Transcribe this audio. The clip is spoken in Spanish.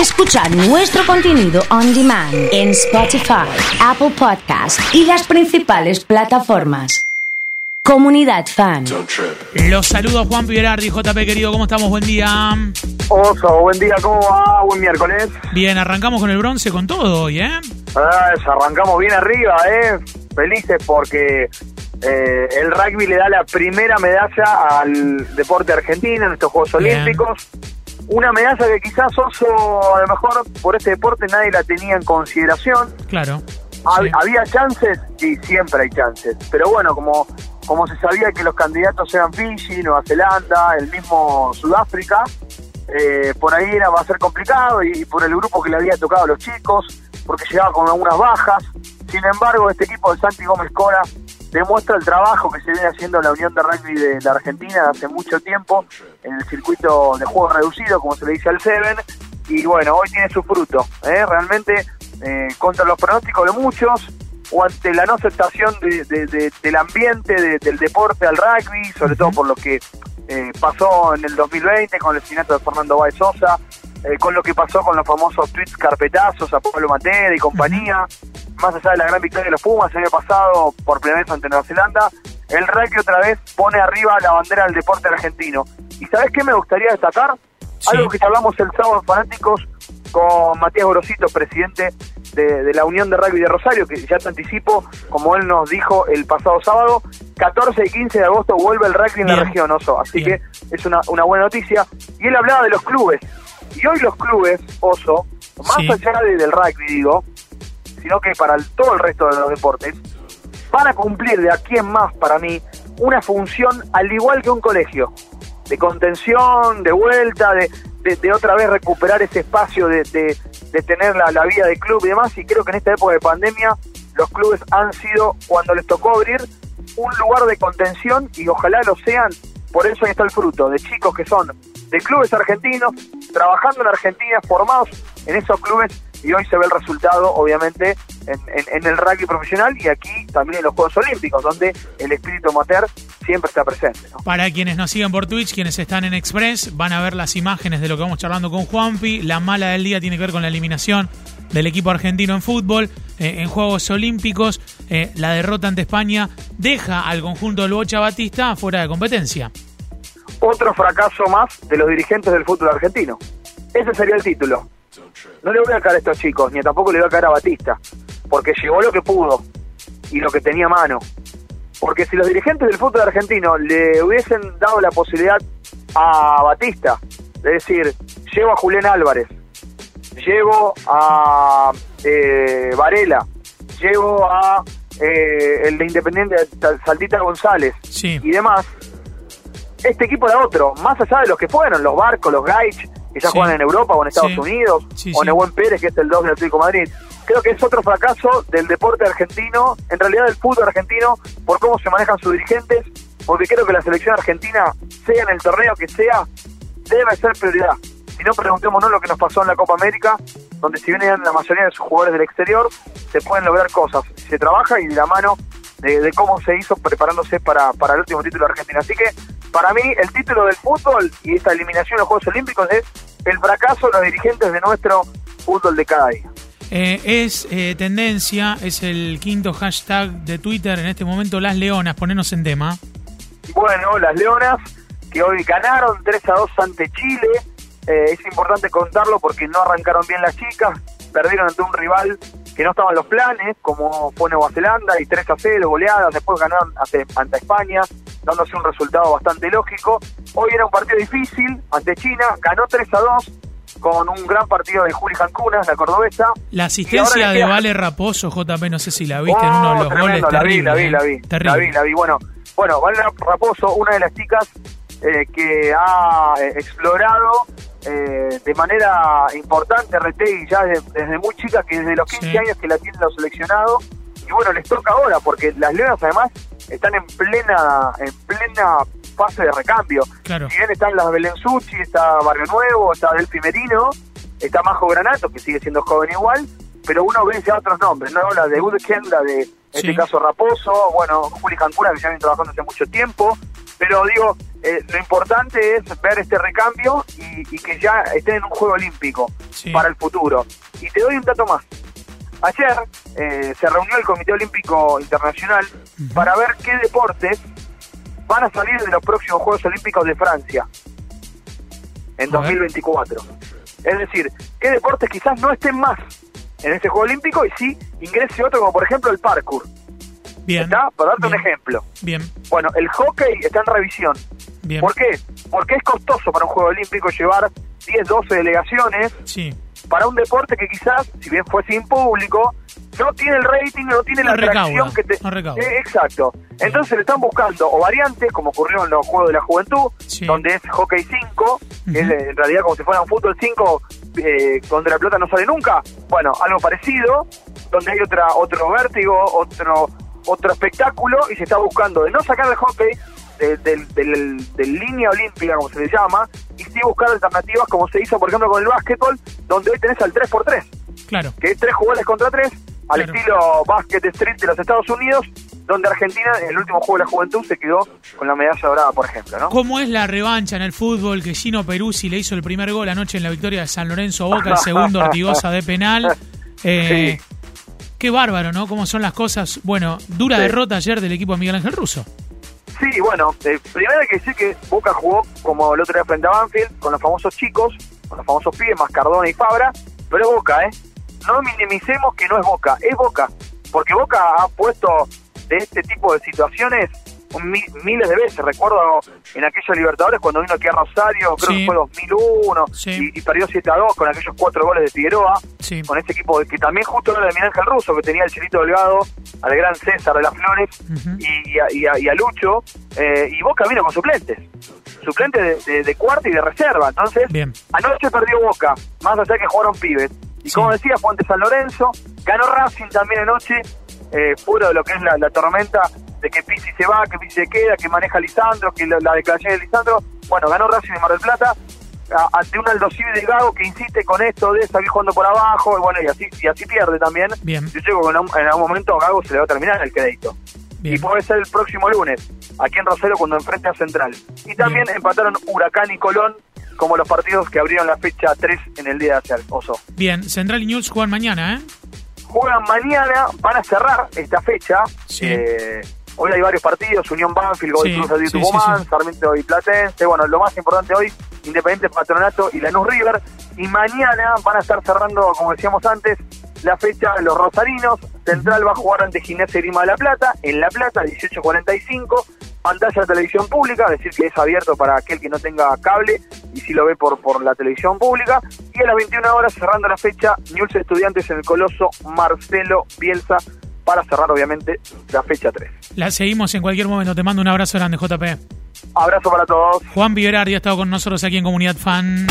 Escuchar nuestro contenido on demand en Spotify, Apple Podcast y las principales plataformas. Comunidad Fan. Los saludo Juan Piberardi, JP querido, ¿cómo estamos? Buen día. Oso, buen día, ¿cómo va? Buen miércoles. Bien, arrancamos con el bronce con todo hoy, ¿eh? Ah, arrancamos bien arriba, ¿eh? Felices porque eh, el rugby le da la primera medalla al deporte argentino en estos Juegos Bien. Olímpicos. Una medalla que quizás Oso, a lo mejor por este deporte nadie la tenía en consideración. Claro. Hab- Sí. ¿Había chances? Sí, siempre hay chances. Pero bueno, como, como se sabía que los candidatos eran Fiji, Nueva Zelanda, el mismo Sudáfrica, eh, por ahí era, va a ser complicado y, por el grupo que le había tocado a los chicos, porque llegaba con algunas bajas. Sin embargo, este equipo de Santi Gómez Cora demuestra el trabajo que se viene haciendo la Unión de Rugby de la Argentina hace mucho tiempo en el circuito de juego reducido, como se le dice al Seven, y bueno, hoy tiene su fruto. ¿eh? Realmente, eh, contra los pronósticos de muchos, o ante la no aceptación de- de- de- del ambiente de- del deporte al rugby, sobre todo por lo que eh, pasó en el 2020 con el asesinato de Fernando Báez Sosa, eh, con lo que pasó con los famosos tweets carpetazos a Pablo Matera y compañía, más allá de la gran victoria de los Pumas el año pasado por primera vez ante Nueva Zelanda, el rugby otra vez pone arriba la bandera del deporte argentino. ¿Y sabes qué me gustaría destacar? Sí. Algo que hablamos el sábado en Fanáticos con Matías Gorosito, presidente de, de la Unión de Rugby de Rosario, que ya te anticipo, como él nos dijo el pasado sábado, 14 y 15 de agosto vuelve el rugby en la región, Oso. Así Bien. que es una, una buena noticia. Y él hablaba de los clubes. Y hoy los clubes, Oso, más Sí. allá de- del rugby, digo, sino que para todo el resto de los deportes, van a cumplir de aquí en más, para mí, una función al igual que un colegio, de contención, de vuelta, de, de- otra vez recuperar ese espacio de, de- tener la, la vida de club y demás. Y creo que en esta época de pandemia los clubes han sido, cuando les tocó abrir, un lugar de contención y ojalá lo sean. Por eso ahí está el fruto, de chicos que son de clubes argentinos, trabajando en Argentina, formados en esos clubes y hoy se ve el resultado, obviamente, en, en- en el rugby profesional y aquí también en los Juegos Olímpicos, donde el espíritu amateur siempre está presente. ¿no? Para quienes nos siguen por Twitch, quienes están en Express, van a ver las imágenes de lo que vamos charlando con Juanpi. La mala del día tiene que ver con la eliminación del equipo argentino en fútbol eh, en Juegos Olímpicos. Eh, la derrota ante España deja al conjunto del Bocha Batista fuera de competencia. Otro fracaso más de los dirigentes del fútbol argentino. Ese sería el título. No le voy a caer a estos chicos, ni tampoco le voy a caer a Batista, porque llegó lo que pudo y lo que tenía a mano. Porque si los dirigentes del fútbol argentino le hubiesen dado la posibilidad a Batista de decir, llevo a Julián Álvarez, llevo a eh, Varela, llevo a eh, el de Independiente Saltita González Sí. y demás, este equipo era otro, más allá de los que fueron, los Barcos, los Gaich, que ya Sí. juegan en Europa o en Estados Sí. Unidos, Sí, o sí. Nehuen Pérez, que es el 2 del Atlético de Madrid. Creo que es otro fracaso del deporte argentino, en realidad del fútbol argentino, por cómo se manejan sus dirigentes, porque creo que la selección argentina, sea en el torneo que sea, debe ser prioridad. Si no, preguntémonos lo que nos pasó en la Copa América, donde si bien eran la mayoría de sus jugadores del exterior, se pueden lograr cosas. Se trabaja y de la mano de, de cómo se hizo preparándose para, para el último título de Argentina. Así que, para mí, el título del fútbol y esta eliminación de los Juegos Olímpicos es el fracaso de los dirigentes de nuestro fútbol de cada día. Eh, es eh, tendencia, es el quinto hashtag de Twitter en este momento, las leonas, ponernos en tema. Bueno, las Leonas, que hoy ganaron 3 a 2 ante Chile. Eh, es importante contarlo porque no arrancaron bien las chicas. Perdieron ante un rival que no estaba en los planes, como fue Nueva Zelanda, y 3 a 0, goleadas. Después ganaron ante, ante España, dándose un resultado bastante lógico. Hoy era un partido difícil ante China. Ganó 3 a 2 con un gran partido de Juli Jancunas, la cordobesa. La asistencia de queda- Vale Raposo, JP, no sé si la viste en uno de los tremendo, goles la vi, la vi, eh. la vi, Terrible. la vi, la vi. Bueno, bueno, Vale Raposo, una de las chicas eh, que ha eh, explorado eh, de manera importante Retegui ya desde, desde muy chica, que desde los 15 Sí. años que la tienen los seleccionados. Y bueno, les toca ahora, porque las Leonas además están en plena, en plena fase de recambio. Claro. Si bien están las Belenzucci, está Barrio Nuevo, está Delphi Merino, está Majo Granato, que sigue siendo joven igual, pero uno ve ya otros nombres, ¿no? La de Udgen, la de, en Sí. este caso, Raposo, bueno, Juli Cancuna, que ya viene trabajando hace mucho tiempo, pero digo, eh, lo importante es ver este recambio y, y que ya estén en un juego olímpico Sí. para el futuro. Y te doy un dato más. Ayer eh, se reunió el Comité Olímpico Internacional para ver qué deportes van a salir de los próximos Juegos Olímpicos de Francia en A ver. 2024. Es decir, qué deportes quizás no estén más en ese Juego Olímpico y sí ingrese otro, como por ejemplo el parkour. Bien. ¿Está? Para darte un ejemplo. Bien, Bueno, el hockey está en revisión. bien. ¿Por qué? Porque es costoso para un Juego Olímpico llevar 10, 12 delegaciones Sí. para un deporte que quizás, si bien fue sin público, no tiene el rating, no tiene No la atracción recauda, que te... no recauda. Eh, exacto. Entonces le están buscando o variantes, como ocurrió en los Juegos de la Juventud, Sí. donde es hockey 5, que es eh, en realidad como si fuera un fútbol 5, eh, donde la pelota no sale nunca. Bueno, algo parecido, donde hay otra otro vértigo, otro otro espectáculo, y se está buscando de no sacar el hockey de- del, del- del línea olímpica, como se le llama, y sí buscar alternativas como se hizo, por ejemplo, con el básquetbol, donde hoy tenés al 3x3 Claro. que es tres jugadores contra tres, al Claro. estilo Basket Street de los Estados Unidos, donde Argentina en el último juego de la juventud se quedó con la medalla dorada, por ejemplo, ¿no? ¿Cómo es la revancha en el fútbol que Gino Peruzzi le hizo el primer gol anoche en la victoria de San Lorenzo a Boca, el segundo Ortigosa de penal? Eh, Qué bárbaro, ¿no? Cómo son las cosas. Bueno, dura Sí. derrota ayer del equipo de Miguel Ángel Russo. Sí, bueno, eh, primero hay que decir que Boca jugó como el otro día frente a Banfield, con los famosos chicos, con los famosos pibes, más Cardona y Fabra, pero Boca, ¿eh? No minimicemos que no es Boca, es Boca, porque Boca ha puesto de este tipo de situaciones miles de veces. Recuerdo en aquellos Libertadores cuando vino aquí a Rosario, creo Sí. que fue 2001, Sí. y, y perdió 7 a 2 con aquellos cuatro goles de Figueroa, Sí. con ese equipo que también justo era de Miguel Ángel Russo, que tenía el Chilito Delgado, al gran César de las Flores y, y a, y a- y a Lucho, eh, y Boca vino con suplentes, suplentes de, de, de cuarta y de reserva. Entonces, Bien. anoche perdió Boca, más allá que jugaron pibes. Y Sí. como decía, fue ante San Lorenzo, ganó Racing también anoche, eh, fuera de lo que es la, la tormenta de que Pizzi se va, que Pizzi se queda, que maneja Lisandro, que la, la declaración de Lisandro. Bueno, ganó Racing de Mar del Plata a- ante un Aldo Civi Delgado que insiste con esto de salir jugando por abajo, y bueno, y así, y así pierde también. Bien. Yo que en algún- en algún momento a Gago se le va a terminar el crédito. Bien. Y puede ser el próximo lunes, aquí en Rosario cuando enfrente a Central. Y también Bien. empataron Huracán y Colón como los partidos que abrieron la fecha 3 en el día de ayer, Oso. Bien, Central y News juegan mañana, ¿eh? Juegan mañana, van a cerrar esta fecha. Sí. Eh, hoy hay varios partidos, Unión Banfield, Godoy Sí, Cruz de sí, Tucumán. Sarmiento y Platense. Bueno, lo más importante hoy, Independiente Patronato y Lanús River. Y mañana van a estar cerrando, como decíamos antes, la fecha los rosarinos. Central va a jugar ante Gimnasia Grima de La Plata, en La Plata, 18.45. Pantalla de televisión pública, es decir, que es abierto para aquel que no tenga cable y si lo ve por, por la televisión pública. Y a las 21 horas, cerrando la fecha, News Estudiantes en el Coloso Marcelo Bielsa para cerrar, obviamente, la fecha 3. La seguimos en cualquier momento. Te mando un abrazo grande, JP. Abrazo para todos. Juan Viverardi ha estado con nosotros aquí en Comunidad Fan.